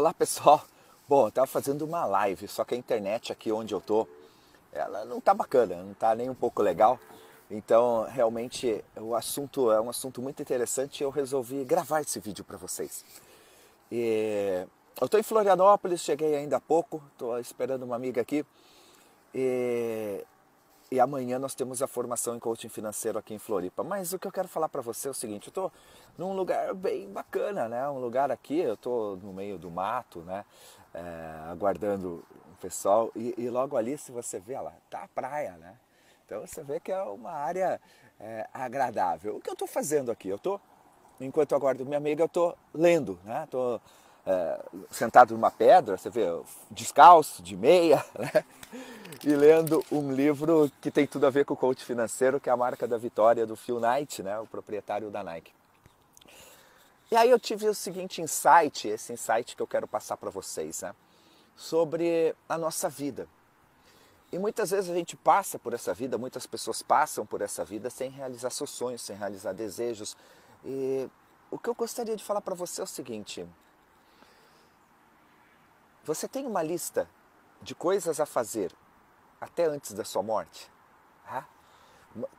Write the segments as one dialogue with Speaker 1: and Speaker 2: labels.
Speaker 1: Olá pessoal, bom, eu tava fazendo uma live, só que a internet aqui onde eu tô, ela não tá bacana, não tá nem um pouco legal. Então, realmente, o assunto é um assunto muito interessante e eu resolvi gravar esse vídeo para vocês. E eu estou em Florianópolis, cheguei ainda há pouco, estou esperando uma amiga aqui. E, e, amanhã nós temos a formação em coaching financeiro aqui em Floripa. Mas o que eu quero falar para você é o seguinte: eu estou num lugar bem bacana, né? Um lugar aqui, eu estou no meio do mato, né? É, aguardando o pessoal. E, e, logo ali, se você vê, lá, tá a praia, né? Então você vê que é uma área é, agradável. O que eu estou fazendo aqui? Eu estou, enquanto eu aguardo minha amiga, eu estou lendo, né? Estou é, sentado numa pedra, você vê, descalço, de meia, né? E lendo um livro que tem tudo a ver com o coach financeiro, que é a marca da vitória do Phil Knight, né? O proprietário da Nike. E aí eu tive o seguinte insight, esse insight que eu quero passar para vocês, né? Sobre a nossa vida. E muitas vezes a gente passa por essa vida, muitas pessoas passam por essa vida sem realizar seus sonhos, sem realizar desejos. E o que eu gostaria de falar para você é o seguinte: você tem uma lista de coisas a fazer até antes da sua morte?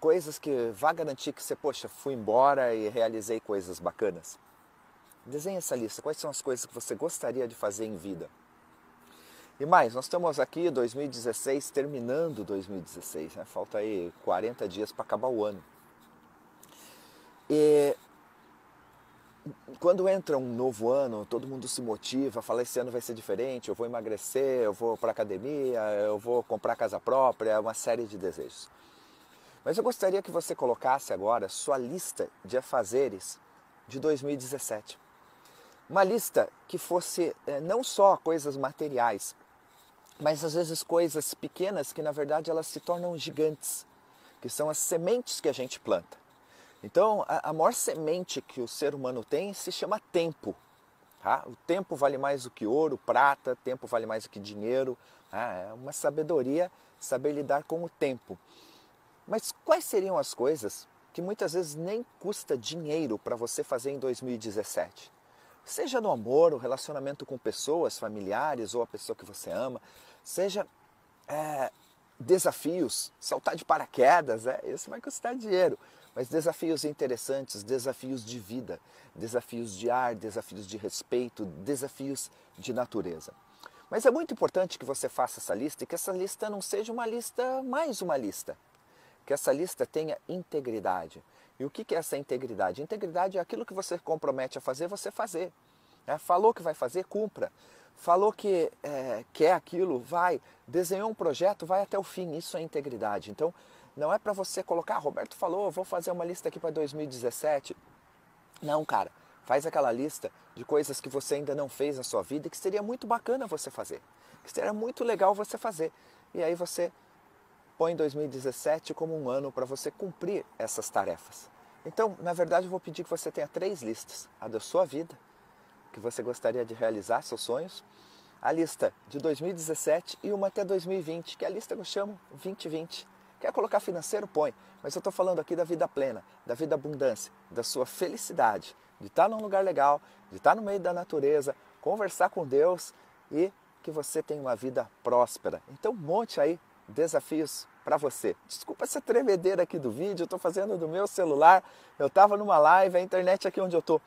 Speaker 1: Coisas que vá garantir que você, poxa, fui embora e realizei coisas bacanas. Desenhe essa lista. Quais são as coisas que você gostaria de fazer em vida? E mais, nós estamos aqui 2016, terminando 2016, né? falta aí 40 dias para acabar o ano. E quando entra um novo ano, todo mundo se motiva, fala esse ano vai ser diferente, eu vou emagrecer, eu vou para academia, eu vou comprar casa própria, uma série de desejos. Mas eu gostaria que você colocasse agora sua lista de afazeres de 2017. Uma lista que fosse é, não só coisas materiais, mas às vezes coisas pequenas que na verdade elas se tornam gigantes, que são as sementes que a gente planta. Então, a, a maior semente que o ser humano tem se chama tempo. Tá? O tempo vale mais do que ouro, prata, tempo vale mais do que dinheiro. Tá? É uma sabedoria saber lidar com o tempo. Mas quais seriam as coisas que muitas vezes nem custa dinheiro para você fazer em 2017? Seja no amor, o relacionamento com pessoas, familiares ou a pessoa que você ama, seja é, desafios, saltar de paraquedas, é, isso vai custar dinheiro, mas desafios interessantes, desafios de vida, desafios de ar, desafios de respeito, desafios de natureza. Mas é muito importante que você faça essa lista e que essa lista não seja uma lista mais uma lista. Que essa lista tenha integridade. E o que é essa integridade? Integridade é aquilo que você compromete a fazer, você fazer. É, falou que vai fazer, cumpra falou que é, quer aquilo, vai, desenhou um projeto, vai até o fim. Isso é integridade. Então, não é para você colocar, ah, Roberto falou, vou fazer uma lista aqui para 2017. Não, cara, faz aquela lista de coisas que você ainda não fez na sua vida e que seria muito bacana você fazer, que seria muito legal você fazer. E aí você põe 2017 como um ano para você cumprir essas tarefas. Então, na verdade, eu vou pedir que você tenha três listas: a da sua vida, que você gostaria de realizar seus sonhos, a lista de 2017 e uma até 2020, que é a lista que eu chamo 2020. Quer colocar financeiro? Põe. Mas eu estou falando aqui da vida plena, da vida abundância, da sua felicidade, de estar num lugar legal, de estar no meio da natureza, conversar com Deus e que você tenha uma vida próspera. Então monte aí desafios para você. Desculpa essa tremedeira aqui do vídeo, eu estou fazendo do meu celular. Eu estava numa live, a internet aqui onde eu estou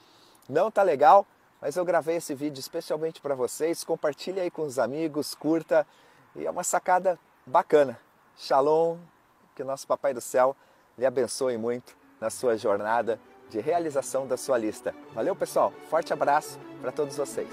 Speaker 1: não tá legal, mas eu gravei esse vídeo especialmente para vocês. Compartilhe aí com os amigos, curta e é uma sacada bacana. Shalom, que o nosso Papai do Céu lhe abençoe muito na sua jornada de realização da sua lista. Valeu, pessoal. Forte abraço para todos vocês.